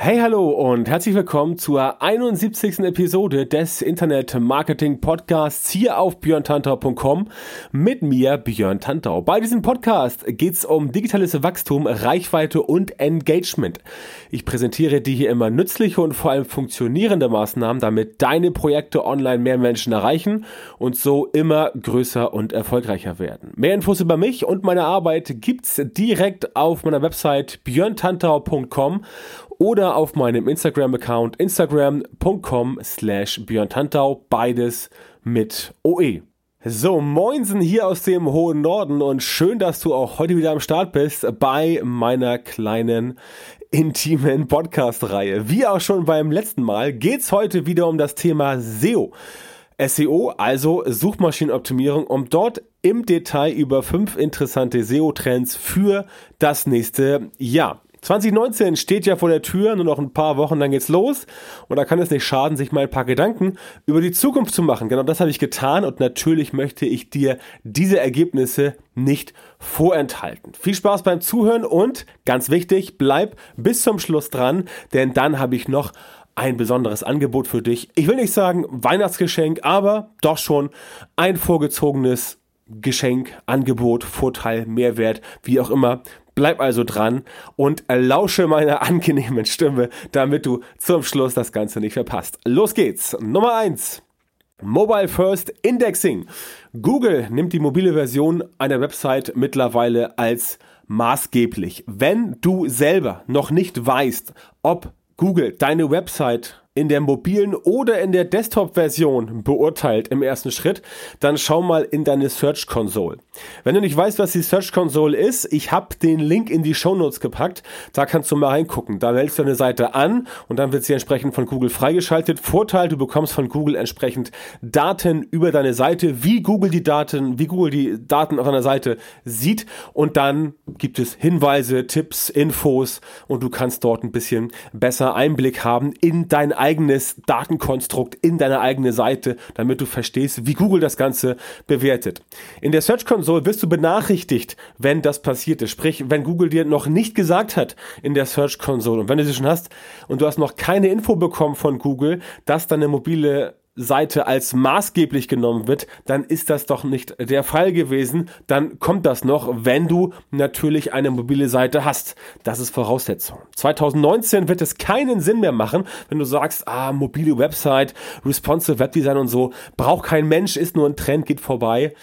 Hey, hallo und herzlich willkommen zur 71. Episode des Internet Marketing Podcasts hier auf björntantau.com mit mir, Björn Tantau. Bei diesem Podcast geht es um digitales Wachstum, Reichweite und Engagement. Ich präsentiere dir hier immer nützliche und vor allem funktionierende Maßnahmen, damit deine Projekte online mehr Menschen erreichen und so immer größer und erfolgreicher werden. Mehr Infos über mich und meine Arbeit gibt's direkt auf meiner Website björntantau.com oder auf meinem Instagram-Account instagram.com slash björntantau, beides mit OE. So, moinsen hier aus dem hohen Norden und schön, dass du auch heute wieder am Start bist bei meiner kleinen intimen Podcast-Reihe. Wie auch schon beim letzten Mal geht's heute wieder um das Thema SEO. SEO, also Suchmaschinenoptimierung, um dort im Detail über fünf interessante SEO-Trends für das nächste Jahr 2019 steht ja vor der Tür, nur noch ein paar Wochen, dann geht's los. Und da kann es nicht schaden, sich mal ein paar Gedanken über die Zukunft zu machen. Genau das habe ich getan und natürlich möchte ich dir diese Ergebnisse nicht vorenthalten. Viel Spaß beim Zuhören und ganz wichtig, bleib bis zum Schluss dran, denn dann habe ich noch ein besonderes Angebot für dich. Ich will nicht sagen Weihnachtsgeschenk, aber doch schon ein vorgezogenes Geschenk, Angebot, Vorteil, Mehrwert, wie auch immer. Bleib also dran und lausche meiner angenehmen Stimme, damit du zum Schluss das Ganze nicht verpasst. Los geht's. Nummer eins: Mobile First Indexing. Google nimmt die mobile Version einer Website mittlerweile als maßgeblich. Wenn du selber noch nicht weißt, ob Google deine Website in der mobilen oder in der Desktop-Version beurteilt im ersten Schritt, dann schau mal in deine Search Console. Wenn du nicht weißt, was die Search Console ist, ich habe den Link in die Show Notes gepackt, da kannst du mal reingucken. Da wählst du eine Seite an und dann wird sie entsprechend von Google freigeschaltet. Vorteil, du bekommst von Google entsprechend Daten über deine Seite, wie Google die Daten, wie Google die Daten auf deiner Seite sieht und dann gibt es Hinweise, Tipps, Infos und du kannst dort ein bisschen besser Einblick haben in dein eigenes Datenkonstrukt in deine eigene Seite, damit du verstehst, wie Google das Ganze bewertet. In der Search Console wirst du benachrichtigt, wenn das passiert ist. Sprich, wenn Google dir noch nicht gesagt hat in der Search Console und wenn du sie schon hast und du hast noch keine Info bekommen von Google, dass deine mobile Seite als maßgeblich genommen wird, dann ist das doch nicht der Fall gewesen. Dann kommt das noch, wenn du natürlich eine mobile Seite hast. Das ist Voraussetzung. 2019 wird es keinen Sinn mehr machen, wenn du sagst, ah, mobile Website, responsive Webdesign und so, braucht kein Mensch, ist nur ein Trend, geht vorbei.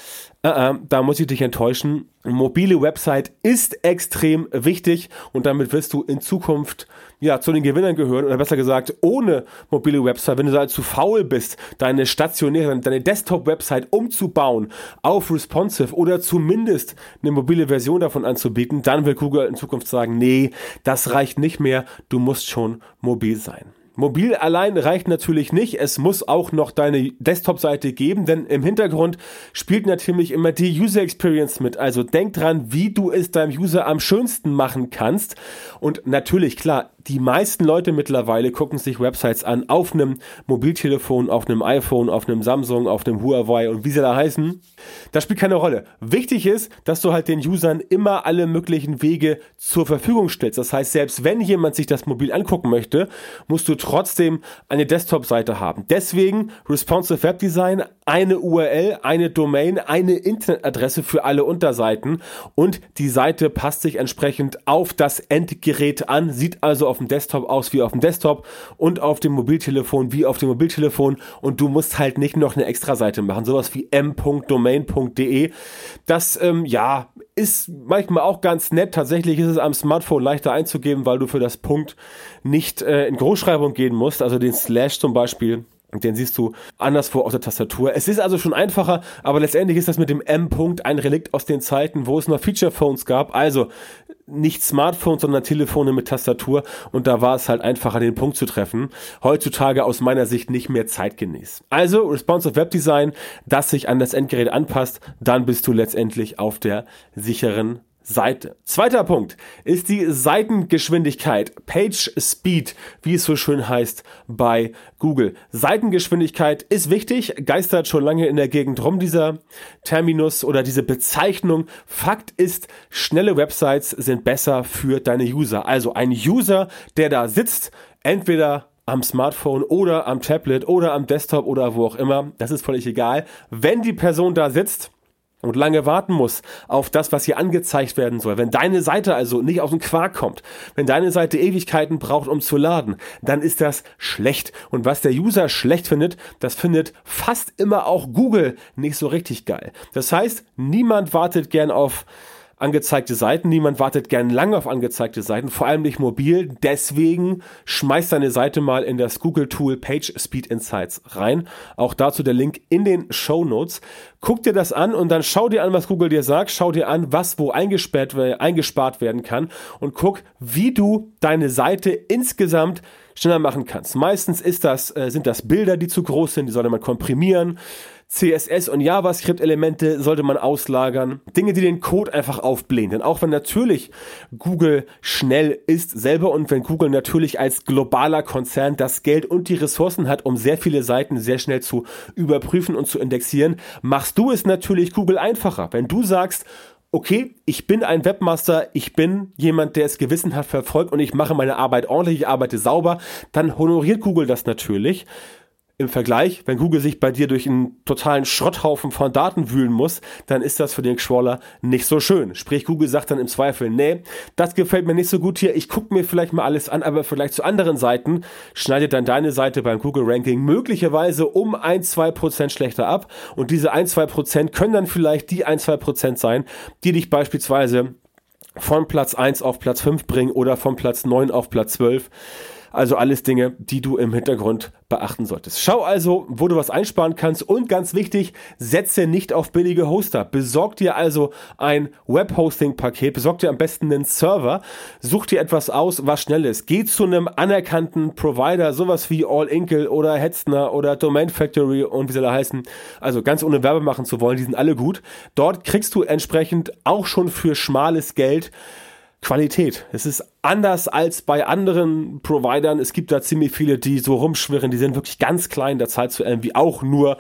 Uh, da muss ich dich enttäuschen. Mobile Website ist extrem wichtig und damit wirst du in Zukunft ja zu den Gewinnern gehören oder besser gesagt ohne mobile Website, wenn du da zu faul bist, deine stationäre, deine Desktop-Website umzubauen auf responsive oder zumindest eine mobile Version davon anzubieten, dann will Google in Zukunft sagen, nee, das reicht nicht mehr, du musst schon mobil sein. Mobil allein reicht natürlich nicht. Es muss auch noch deine Desktop-Seite geben, denn im Hintergrund spielt natürlich immer die User Experience mit. Also denk dran, wie du es deinem User am schönsten machen kannst. Und natürlich, klar, die meisten Leute mittlerweile gucken sich Websites an auf einem Mobiltelefon, auf einem iPhone, auf einem Samsung, auf einem Huawei und wie sie da heißen. Das spielt keine Rolle. Wichtig ist, dass du halt den Usern immer alle möglichen Wege zur Verfügung stellst. Das heißt, selbst wenn jemand sich das mobil angucken möchte, musst du trotzdem eine Desktop-Seite haben. Deswegen Responsive Web Design, eine URL, eine Domain, eine Internetadresse für alle Unterseiten. Und die Seite passt sich entsprechend auf das Endgerät an, sieht also auf dem Desktop aus wie auf dem Desktop und auf dem Mobiltelefon wie auf dem Mobiltelefon. Und du musst halt nicht noch eine extra Seite machen, sowas wie m.domain.de. Das ähm, ja ist manchmal auch ganz nett. Tatsächlich ist es am Smartphone leichter einzugeben, weil du für das Punkt nicht äh, in Großschreibung gehen musst, also den Slash zum Beispiel Den siehst du anderswo auf der Tastatur. Es ist also schon einfacher, aber letztendlich ist das mit dem M-Punkt ein Relikt aus den Zeiten, wo es noch Feature-Phones gab. Also nicht Smartphones, sondern Telefone mit Tastatur. Und da war es halt einfacher, den Punkt zu treffen. Heutzutage aus meiner Sicht nicht mehr zeitgemäß. Also Responsive Webdesign, das sich an das Endgerät anpasst, dann bist du letztendlich auf der sicheren Seite. Zweiter Punkt ist die Seitengeschwindigkeit, Page Speed, wie es so schön heißt bei Google. Seitengeschwindigkeit ist wichtig, geistert schon lange in der Gegend rum dieser Terminus oder diese Bezeichnung. Fakt ist, schnelle Websites sind besser für deine User. Also ein User, der da sitzt, entweder am Smartphone oder am Tablet oder am Desktop oder wo auch immer, das ist völlig egal. Wenn die Person da sitzt, und lange warten muss auf das, was hier angezeigt werden soll, wenn deine Seite also nicht auf den Quark kommt, wenn deine Seite Ewigkeiten braucht, um zu laden, dann ist das schlecht. Und was der User schlecht findet, das findet fast immer auch Google nicht so richtig geil. Das heißt, niemand wartet gern auf angezeigte Seiten. Niemand wartet gern lange auf angezeigte Seiten, vor allem nicht mobil. Deswegen schmeißt deine Seite mal in das Google-Tool Page Speed Insights rein. Auch dazu der Link in den Show Notes. Guck dir das an und dann schau dir an, was Google dir sagt. Schau dir an, was wo eingespart, eingespart werden kann und guck, wie du deine Seite insgesamt schneller machen kannst. Meistens ist das, äh, sind das Bilder, die zu groß sind, die sollte man komprimieren. CSS und JavaScript-Elemente sollte man auslagern. Dinge, die den Code einfach aufblähen. Denn auch wenn natürlich Google schnell ist selber und wenn Google natürlich als globaler Konzern das Geld und die Ressourcen hat, um sehr viele Seiten sehr schnell zu überprüfen und zu indexieren, machst du es natürlich Google einfacher. Wenn du sagst, okay, ich bin ein Webmaster, ich bin jemand, der es gewissenhaft verfolgt und ich mache meine Arbeit ordentlich, ich arbeite sauber, dann honoriert Google das natürlich im Vergleich, wenn Google sich bei dir durch einen totalen Schrotthaufen von Daten wühlen muss, dann ist das für den Crawler nicht so schön. Sprich, Google sagt dann im Zweifel, nee, das gefällt mir nicht so gut hier, ich gucke mir vielleicht mal alles an, aber vielleicht zu anderen Seiten schneidet dann deine Seite beim Google Ranking möglicherweise um ein, zwei Prozent schlechter ab und diese ein, zwei Prozent können dann vielleicht die ein, zwei Prozent sein, die dich beispielsweise von Platz 1 auf Platz 5 bringen oder von Platz 9 auf Platz 12. Also alles Dinge, die du im Hintergrund beachten solltest. Schau also, wo du was einsparen kannst und ganz wichtig, setze nicht auf billige Hoster. Besorg dir also ein Webhosting-Paket, besorg dir am besten einen Server, such dir etwas aus, was schnell ist. Geh zu einem anerkannten Provider, sowas wie All Inkle oder Hetzner oder Domain Factory und wie sie da heißen. Also ganz ohne Werbe machen zu wollen, die sind alle gut. Dort kriegst du entsprechend auch schon für schmales Geld Qualität. Es ist anders als bei anderen Providern. Es gibt da ziemlich viele, die so rumschwirren, die sind wirklich ganz klein. Da zahlst du irgendwie auch nur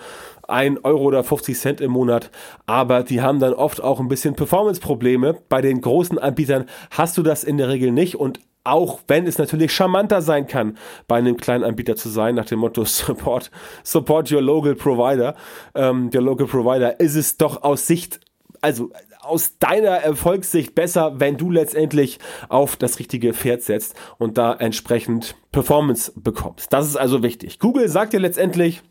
ein Euro oder 50 Cent im Monat. Aber die haben dann oft auch ein bisschen Performance-Probleme. Bei den großen Anbietern hast du das in der Regel nicht und auch wenn es natürlich charmanter sein kann, bei einem kleinen Anbieter zu sein, nach dem Motto Support, support your local provider, ähm, your local provider, ist es doch aus Sicht also aus deiner Erfolgssicht besser, wenn du letztendlich auf das richtige Pferd setzt und da entsprechend Performance bekommst. Das ist also wichtig. Google sagt dir letztendlich,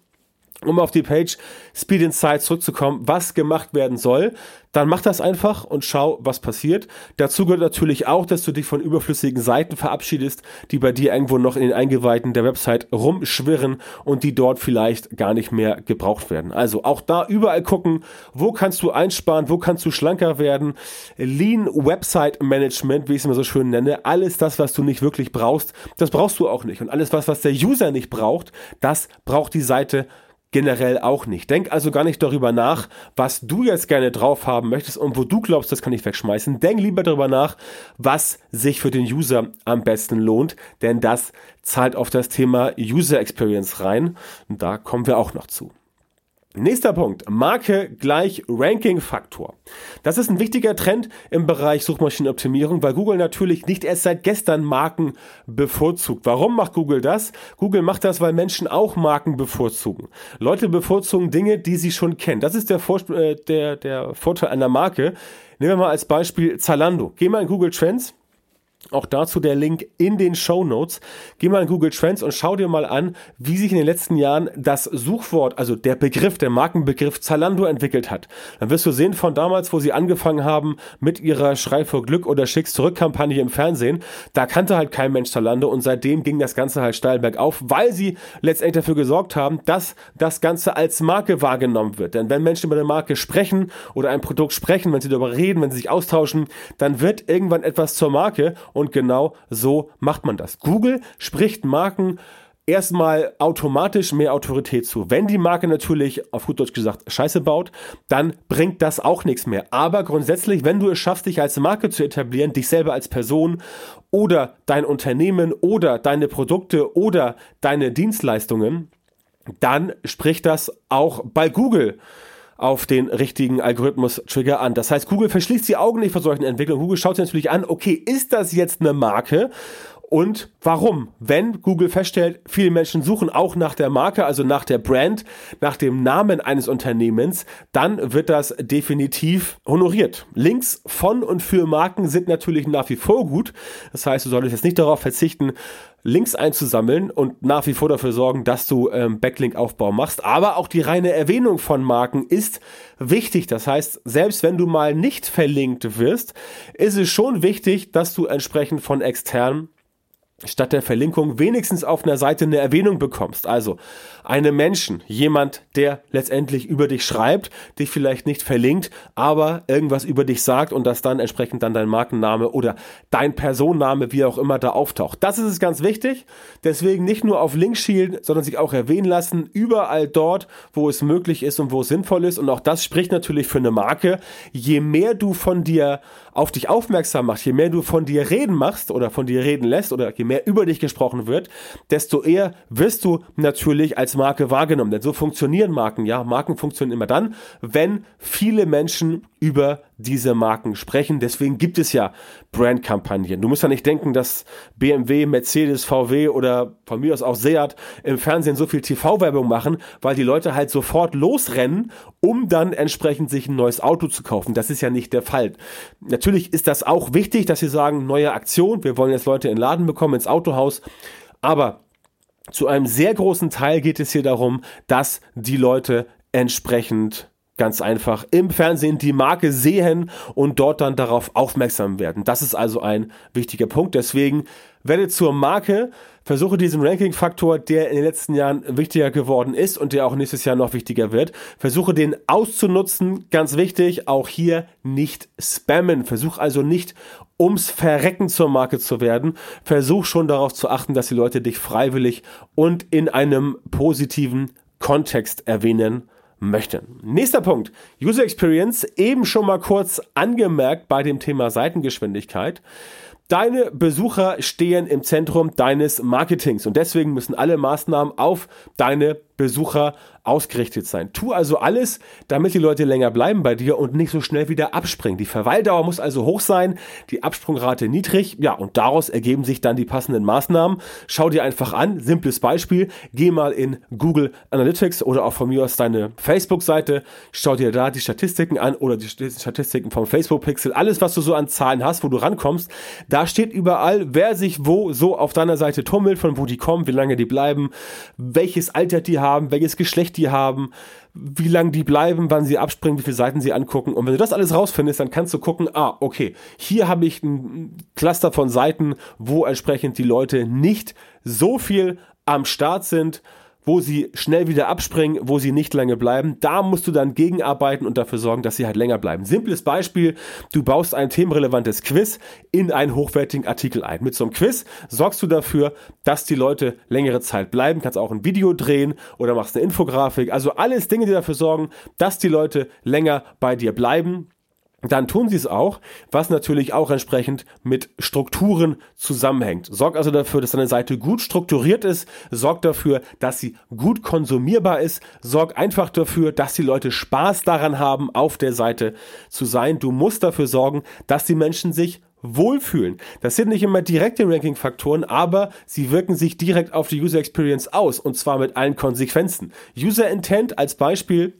um auf die Page Speed Insights zurückzukommen, was gemacht werden soll, dann mach das einfach und schau, was passiert. Dazu gehört natürlich auch, dass du dich von überflüssigen Seiten verabschiedest, die bei dir irgendwo noch in den Eingeweihten der Website rumschwirren und die dort vielleicht gar nicht mehr gebraucht werden. Also auch da überall gucken, wo kannst du einsparen, wo kannst du schlanker werden. Lean Website Management, wie ich es immer so schön nenne, alles das, was du nicht wirklich brauchst, das brauchst du auch nicht. Und alles was, was der User nicht braucht, das braucht die Seite generell auch nicht. Denk also gar nicht darüber nach, was du jetzt gerne drauf haben möchtest und wo du glaubst, das kann ich wegschmeißen. Denk lieber darüber nach, was sich für den User am besten lohnt, denn das zahlt auf das Thema User Experience rein. Und da kommen wir auch noch zu. Nächster Punkt. Marke gleich Ranking-Faktor. Das ist ein wichtiger Trend im Bereich Suchmaschinenoptimierung, weil Google natürlich nicht erst seit gestern Marken bevorzugt. Warum macht Google das? Google macht das, weil Menschen auch Marken bevorzugen. Leute bevorzugen Dinge, die sie schon kennen. Das ist der, Vor äh, der, der Vorteil einer Marke. Nehmen wir mal als Beispiel Zalando. Geh mal in Google Trends Auch dazu der Link in den Show Notes. Geh mal in Google Trends und schau dir mal an, wie sich in den letzten Jahren das Suchwort, also der Begriff, der Markenbegriff Zalando entwickelt hat. Dann wirst du sehen von damals, wo sie angefangen haben mit ihrer Schrei vor Glück oder Schicks zurück Kampagne im Fernsehen. Da kannte halt kein Mensch Zalando und seitdem ging das Ganze halt steil bergauf, weil sie letztendlich dafür gesorgt haben, dass das Ganze als Marke wahrgenommen wird. Denn wenn Menschen über eine Marke sprechen oder ein Produkt sprechen, wenn sie darüber reden, wenn sie sich austauschen, dann wird irgendwann etwas zur Marke und genau so macht man das. Google spricht Marken erstmal automatisch mehr Autorität zu. Wenn die Marke natürlich, auf gut Deutsch gesagt, Scheiße baut, dann bringt das auch nichts mehr. Aber grundsätzlich, wenn du es schaffst, dich als Marke zu etablieren, dich selber als Person oder dein Unternehmen oder deine Produkte oder deine Dienstleistungen, dann spricht das auch bei Google auf den richtigen Algorithmus-Trigger an. Das heißt, Google verschließt die Augen nicht vor solchen Entwicklungen. Google schaut sich natürlich an, okay, ist das jetzt eine Marke? Und warum? Wenn Google feststellt, viele Menschen suchen auch nach der Marke, also nach der Brand, nach dem Namen eines Unternehmens, dann wird das definitiv honoriert. Links von und für Marken sind natürlich nach wie vor gut. Das heißt, du solltest jetzt nicht darauf verzichten, Links einzusammeln und nach wie vor dafür sorgen, dass du ähm, Backlink-Aufbau machst. Aber auch die reine Erwähnung von Marken ist wichtig. Das heißt, selbst wenn du mal nicht verlinkt wirst, ist es schon wichtig, dass du entsprechend von extern statt der Verlinkung wenigstens auf einer Seite eine Erwähnung bekommst. Also einem Menschen, jemand, der letztendlich über dich schreibt, dich vielleicht nicht verlinkt, aber irgendwas über dich sagt und das dann entsprechend dann dein Markenname oder dein Personenname, wie auch immer, da auftaucht. Das ist es ganz wichtig. Deswegen nicht nur auf Links schielen, sondern sich auch erwähnen lassen, überall dort, wo es möglich ist und wo es sinnvoll ist. Und auch das spricht natürlich für eine Marke. Je mehr du von dir auf dich aufmerksam machst, je mehr du von dir reden machst oder von dir reden lässt oder je mehr über dich gesprochen wird, desto eher wirst du natürlich als Marke wahrgenommen. Denn so funktionieren Marken. Ja, Marken funktionieren immer dann, wenn viele Menschen über diese Marken sprechen. Deswegen gibt es ja Brandkampagnen. Du musst ja nicht denken, dass BMW, Mercedes, VW oder von mir aus auch Seat im Fernsehen so viel TV-Werbung machen, weil die Leute halt sofort losrennen, um dann entsprechend sich ein neues Auto zu kaufen. Das ist ja nicht der Fall. Natürlich ist das auch wichtig, dass sie sagen, neue Aktion, wir wollen jetzt Leute in den Laden bekommen, ins Autohaus. Aber zu einem sehr großen Teil geht es hier darum, dass die Leute entsprechend ganz einfach im Fernsehen die Marke sehen und dort dann darauf aufmerksam werden. Das ist also ein wichtiger Punkt. Deswegen werde zur Marke, versuche diesen Ranking-Faktor, der in den letzten Jahren wichtiger geworden ist und der auch nächstes Jahr noch wichtiger wird, versuche den auszunutzen. Ganz wichtig, auch hier nicht spammen. Versuch also nicht ums Verrecken zur Marke zu werden. Versuch schon darauf zu achten, dass die Leute dich freiwillig und in einem positiven Kontext erwähnen möchten. Nächster Punkt. User Experience, eben schon mal kurz angemerkt bei dem Thema Seitengeschwindigkeit. Deine Besucher stehen im Zentrum deines Marketings und deswegen müssen alle Maßnahmen auf deine Besucher ausgerichtet sein. Tu also alles, damit die Leute länger bleiben bei dir und nicht so schnell wieder abspringen. Die Verweildauer muss also hoch sein, die Absprungrate niedrig, ja, und daraus ergeben sich dann die passenden Maßnahmen. Schau dir einfach an, simples Beispiel, geh mal in Google Analytics oder auch von mir aus deine Facebook-Seite, schau dir da die Statistiken an oder die Statistiken vom Facebook-Pixel, alles, was du so an Zahlen hast, wo du rankommst, da steht überall, wer sich wo so auf deiner Seite tummelt, von wo die kommen, wie lange die bleiben, welches Alter die haben, welches Geschlecht die haben, wie lange die bleiben, wann sie abspringen, wie viele Seiten sie angucken. Und wenn du das alles rausfindest, dann kannst du gucken, ah, okay, hier habe ich ein Cluster von Seiten, wo entsprechend die Leute nicht so viel am Start sind wo sie schnell wieder abspringen, wo sie nicht lange bleiben. Da musst du dann gegenarbeiten und dafür sorgen, dass sie halt länger bleiben. Simples Beispiel, du baust ein themenrelevantes Quiz in einen hochwertigen Artikel ein. Mit so einem Quiz sorgst du dafür, dass die Leute längere Zeit bleiben, kannst auch ein Video drehen oder machst eine Infografik. Also alles Dinge, die dafür sorgen, dass die Leute länger bei dir bleiben dann tun sie es auch, was natürlich auch entsprechend mit Strukturen zusammenhängt. Sorg also dafür, dass deine Seite gut strukturiert ist, sorg dafür, dass sie gut konsumierbar ist, sorg einfach dafür, dass die Leute Spaß daran haben, auf der Seite zu sein. Du musst dafür sorgen, dass die Menschen sich wohlfühlen. Das sind nicht immer direkte Ranking-Faktoren, aber sie wirken sich direkt auf die User Experience aus und zwar mit allen Konsequenzen. User Intent als Beispiel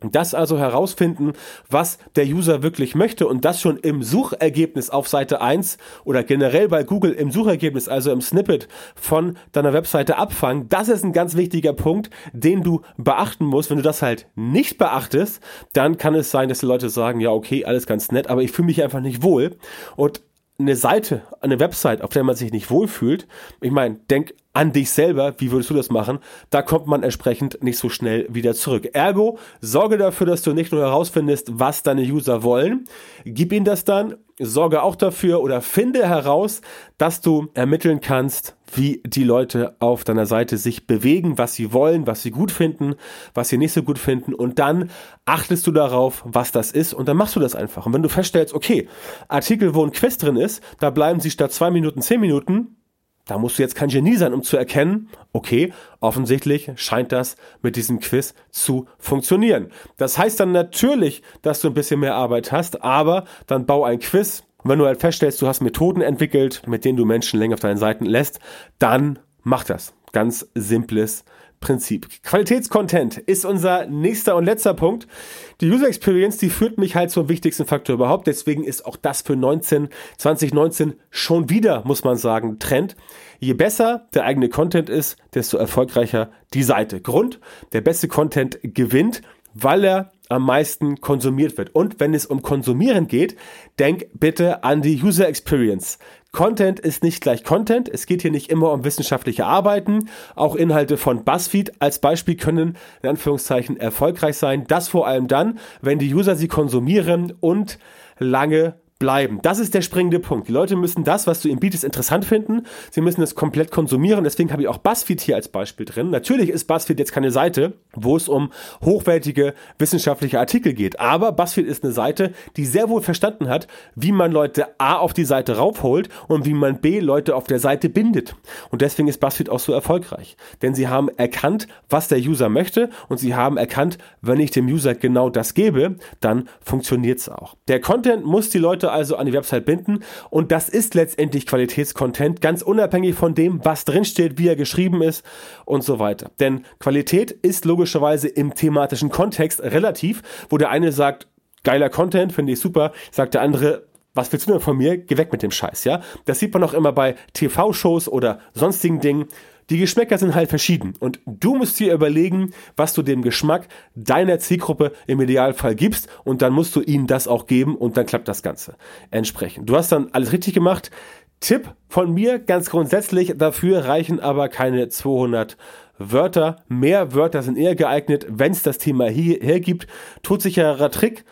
Das also herausfinden, was der User wirklich möchte und das schon im Suchergebnis auf Seite 1 oder generell bei Google im Suchergebnis, also im Snippet von deiner Webseite abfangen. Das ist ein ganz wichtiger Punkt, den du beachten musst. Wenn du das halt nicht beachtest, dann kann es sein, dass die Leute sagen, ja, okay, alles ganz nett, aber ich fühle mich einfach nicht wohl. Und eine Seite, eine Website, auf der man sich nicht wohlfühlt, ich meine, denk an dich selber, wie würdest du das machen? Da kommt man entsprechend nicht so schnell wieder zurück. Ergo, sorge dafür, dass du nicht nur herausfindest, was deine User wollen, gib ihnen das dann, sorge auch dafür oder finde heraus, dass du ermitteln kannst, wie die Leute auf deiner Seite sich bewegen, was sie wollen, was sie gut finden, was sie nicht so gut finden und dann achtest du darauf, was das ist und dann machst du das einfach. Und wenn du feststellst, okay, Artikel, wo ein Quiz drin ist, da bleiben sie statt zwei Minuten zehn Minuten, da musst du jetzt kein Genie sein, um zu erkennen, okay, offensichtlich scheint das mit diesem Quiz zu funktionieren. Das heißt dann natürlich, dass du ein bisschen mehr Arbeit hast, aber dann bau ein Quiz. Und wenn du halt feststellst, du hast Methoden entwickelt, mit denen du Menschen länger auf deinen Seiten lässt, dann mach das. Ganz simples Prinzip. Qualitätscontent ist unser nächster und letzter Punkt. Die User Experience, die führt mich halt zum wichtigsten Faktor überhaupt. Deswegen ist auch das für 19, 2019 schon wieder, muss man sagen, Trend. Je besser der eigene Content ist, desto erfolgreicher die Seite. Grund, der beste Content gewinnt, weil er am meisten konsumiert wird. Und wenn es um Konsumieren geht, denk bitte an die User Experience. Content ist nicht gleich Content. Es geht hier nicht immer um wissenschaftliche Arbeiten. Auch Inhalte von BuzzFeed als Beispiel können in Anführungszeichen erfolgreich sein. Das vor allem dann, wenn die User sie konsumieren und lange bleiben. Das ist der springende Punkt. Die Leute müssen das, was du ihnen bietest, interessant finden. Sie müssen es komplett konsumieren. Deswegen habe ich auch BuzzFeed hier als Beispiel drin. Natürlich ist BuzzFeed jetzt keine Seite, wo es um hochwertige wissenschaftliche Artikel geht. Aber BuzzFeed ist eine Seite, die sehr wohl verstanden hat, wie man Leute A auf die Seite raufholt und wie man B Leute auf der Seite bindet. Und deswegen ist BuzzFeed auch so erfolgreich. Denn sie haben erkannt, was der User möchte und sie haben erkannt, wenn ich dem User genau das gebe, dann funktioniert es auch. Der Content muss die Leute also an die Website binden und das ist letztendlich Qualitätscontent, ganz unabhängig von dem, was drinsteht, wie er geschrieben ist und so weiter. Denn Qualität ist logischerweise im thematischen Kontext relativ, wo der eine sagt, geiler Content, finde ich super, sagt der andere, was willst du denn von mir? Geh weg mit dem Scheiß, ja? Das sieht man auch immer bei TV-Shows oder sonstigen Dingen die Geschmäcker sind halt verschieden und du musst dir überlegen, was du dem Geschmack deiner Zielgruppe im Idealfall gibst und dann musst du ihnen das auch geben und dann klappt das Ganze entsprechend. Du hast dann alles richtig gemacht. Tipp von mir ganz grundsätzlich, dafür reichen aber keine 200 Wörter. Mehr Wörter sind eher geeignet, wenn es das Thema hier hergibt. Todsicherer Trick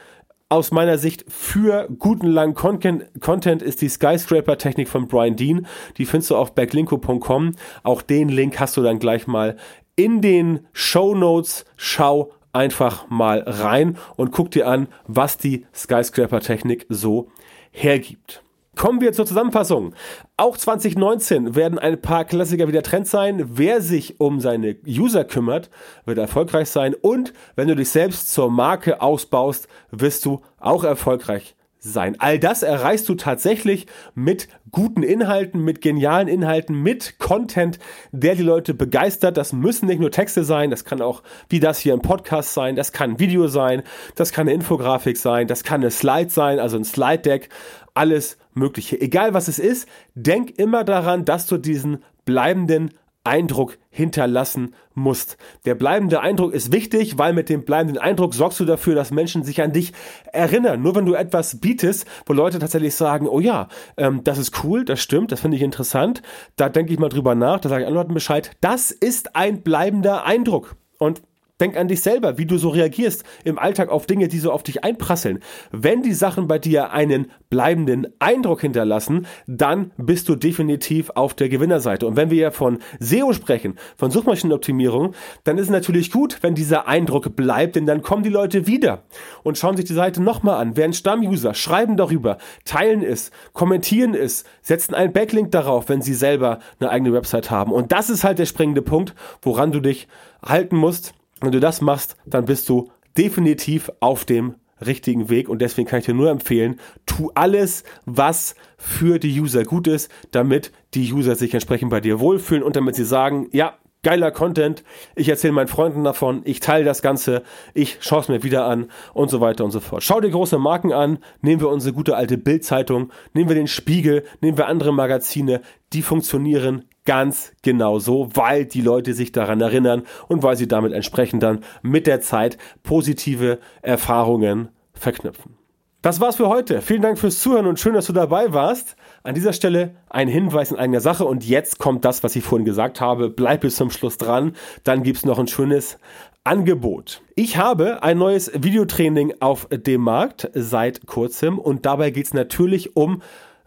aus meiner Sicht für guten langen Content, Content ist die Skyscraper-Technik von Brian Dean. Die findest du auf backlinko.com. Auch den Link hast du dann gleich mal in den Show Notes. Schau einfach mal rein und guck dir an, was die Skyscraper-Technik so hergibt. Kommen wir zur Zusammenfassung. Auch 2019 werden ein paar Klassiker wieder Trend sein. Wer sich um seine User kümmert, wird erfolgreich sein. Und wenn du dich selbst zur Marke ausbaust, wirst du auch erfolgreich sein. All das erreichst du tatsächlich mit guten Inhalten, mit genialen Inhalten, mit Content, der die Leute begeistert. Das müssen nicht nur Texte sein, das kann auch wie das hier ein Podcast sein, das kann ein Video sein, das kann eine Infografik sein, das kann eine Slide sein, also ein Slide Deck, alles Mögliche. Egal was es ist, denk immer daran, dass du diesen bleibenden Eindruck hinterlassen musst. Der bleibende Eindruck ist wichtig, weil mit dem bleibenden Eindruck sorgst du dafür, dass Menschen sich an dich erinnern. Nur wenn du etwas bietest, wo Leute tatsächlich sagen, oh ja, ähm, das ist cool, das stimmt, das finde ich interessant, da denke ich mal drüber nach, da sage ich anderen Bescheid, das ist ein bleibender Eindruck. Und Denk an dich selber, wie du so reagierst im Alltag auf Dinge, die so auf dich einprasseln. Wenn die Sachen bei dir einen bleibenden Eindruck hinterlassen, dann bist du definitiv auf der Gewinnerseite. Und wenn wir ja von SEO sprechen, von Suchmaschinenoptimierung, dann ist es natürlich gut, wenn dieser Eindruck bleibt, denn dann kommen die Leute wieder und schauen sich die Seite nochmal an, werden Stammuser, schreiben darüber, teilen es, kommentieren es, setzen einen Backlink darauf, wenn sie selber eine eigene Website haben. Und das ist halt der springende Punkt, woran du dich halten musst wenn du das machst, dann bist du definitiv auf dem richtigen Weg und deswegen kann ich dir nur empfehlen, tu alles, was für die User gut ist, damit die User sich entsprechend bei dir wohlfühlen und damit sie sagen, ja, geiler Content, ich erzähle meinen Freunden davon, ich teile das Ganze, ich schaue es mir wieder an und so weiter und so fort. Schau dir große Marken an, nehmen wir unsere gute alte Bildzeitung, nehmen wir den Spiegel, nehmen wir andere Magazine, die funktionieren ganz genau so, weil die Leute sich daran erinnern und weil sie damit entsprechend dann mit der Zeit positive Erfahrungen verknüpfen. Das war's für heute. Vielen Dank fürs Zuhören und schön, dass du dabei warst. An dieser Stelle ein Hinweis in eigener Sache und jetzt kommt das, was ich vorhin gesagt habe. Bleib bis zum Schluss dran. Dann gibt's noch ein schönes Angebot. Ich habe ein neues Videotraining auf dem Markt seit kurzem und dabei geht's natürlich um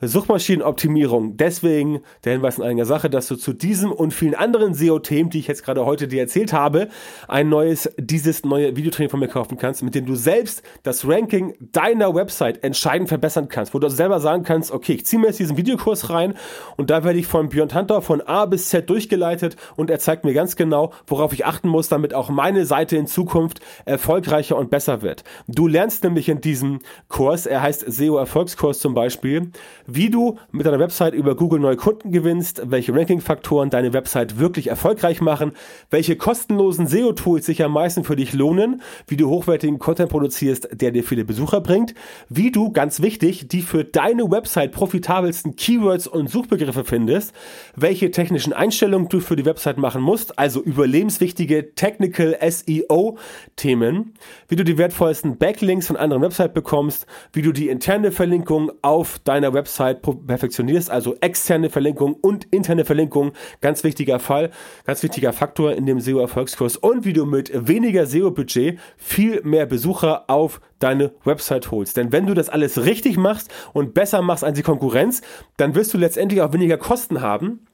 Suchmaschinenoptimierung. Deswegen der Hinweis in eigener Sache, dass du zu diesem und vielen anderen SEO-Themen, die ich jetzt gerade heute dir erzählt habe, ein neues, dieses neue Videotraining von mir kaufen kannst, mit dem du selbst das Ranking deiner Website entscheidend verbessern kannst, wo du selber sagen kannst, okay, ich ziehe mir jetzt diesen Videokurs rein und da werde ich von Björn Hunter von A bis Z durchgeleitet und er zeigt mir ganz genau, worauf ich achten muss, damit auch meine Seite in Zukunft erfolgreicher und besser wird. Du lernst nämlich in diesem Kurs, er heißt SEO Erfolgskurs zum Beispiel, wie du mit deiner Website über Google neue Kunden gewinnst, welche Ranking-Faktoren deine Website wirklich erfolgreich machen, welche kostenlosen SEO-Tools sich am meisten für dich lohnen, wie du hochwertigen Content produzierst, der dir viele Besucher bringt, wie du, ganz wichtig, die für deine Website profitabelsten Keywords und Suchbegriffe findest, welche technischen Einstellungen du für die Website machen musst, also überlebenswichtige Technical SEO-Themen, wie du die wertvollsten Backlinks von anderen Websites bekommst, wie du die interne Verlinkung auf deiner Website Website perfektionierst, also externe Verlinkung und interne Verlinkung, ganz wichtiger Fall, ganz wichtiger Faktor in dem SEO-Erfolgskurs und wie du mit weniger SEO-Budget viel mehr Besucher auf deine Website holst. Denn wenn du das alles richtig machst und besser machst als die Konkurrenz, dann wirst du letztendlich auch weniger Kosten haben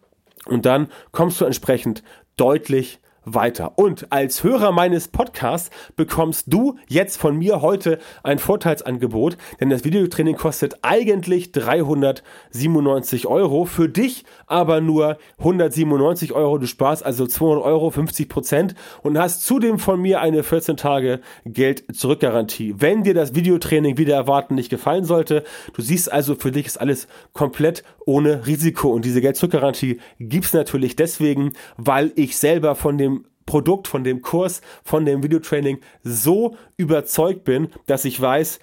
und dann kommst du entsprechend deutlich weiter. Und als Hörer meines Podcasts bekommst du jetzt von mir heute ein Vorteilsangebot, denn das Videotraining kostet eigentlich 397 Euro, für dich aber nur 197 Euro. Du sparst also 200 Euro, 50 Prozent und hast zudem von mir eine 14 Tage Geld zurückgarantie. Wenn dir das Videotraining wieder erwarten nicht gefallen sollte, du siehst also, für dich ist alles komplett ohne Risiko. Und diese Geld zurückgarantie gibt's natürlich deswegen, weil ich selber von dem Produkt, von dem Kurs, von dem Videotraining so überzeugt bin, dass ich weiß,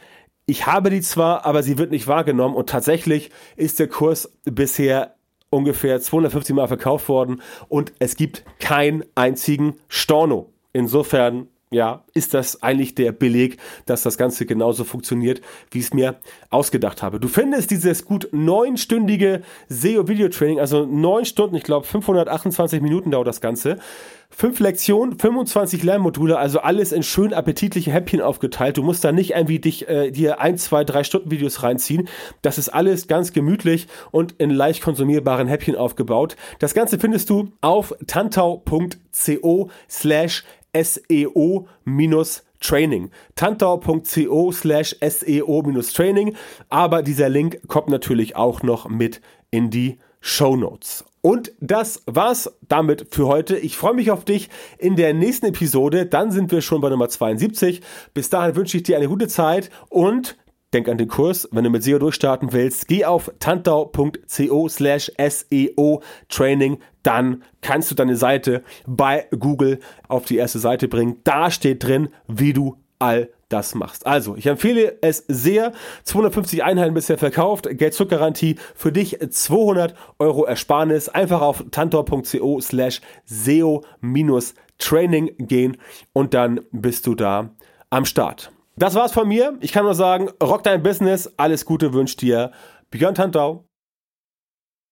ich habe die zwar, aber sie wird nicht wahrgenommen. Und tatsächlich ist der Kurs bisher ungefähr 250 Mal verkauft worden. Und es gibt keinen einzigen Storno. Insofern ja, ist das eigentlich der Beleg, dass das Ganze genauso funktioniert, wie ich es mir ausgedacht habe. Du findest dieses gut neunstündige SEO-Video-Training, also neun Stunden, ich glaube 528 Minuten dauert das Ganze. Fünf Lektionen, 25 Lernmodule, also alles in schön appetitliche Häppchen aufgeteilt. Du musst da nicht irgendwie dich äh, dir ein, zwei, drei Stunden Videos reinziehen. Das ist alles ganz gemütlich und in leicht konsumierbaren Häppchen aufgebaut. Das Ganze findest du auf tantau.co slash SEO-Training. Tantau.co slash SEO-Training. Aber dieser Link kommt natürlich auch noch mit in die Show Notes. Und das war's damit für heute. Ich freue mich auf dich in der nächsten Episode. Dann sind wir schon bei Nummer 72. Bis dahin wünsche ich dir eine gute Zeit und denk an den Kurs. Wenn du mit SEO durchstarten willst, geh auf tantau.co slash SEO Training. Dann kannst du deine Seite bei Google auf die erste Seite bringen. Da steht drin, wie du all das machst. Also, ich empfehle es sehr. 250 Einheiten bisher verkauft. Geld-Zurück-Garantie für dich 200 Euro Ersparnis. Einfach auf tantor.co slash SEO-Training gehen und dann bist du da am Start. Das war's von mir. Ich kann nur sagen, rock dein Business. Alles Gute wünscht dir Björn Tantau.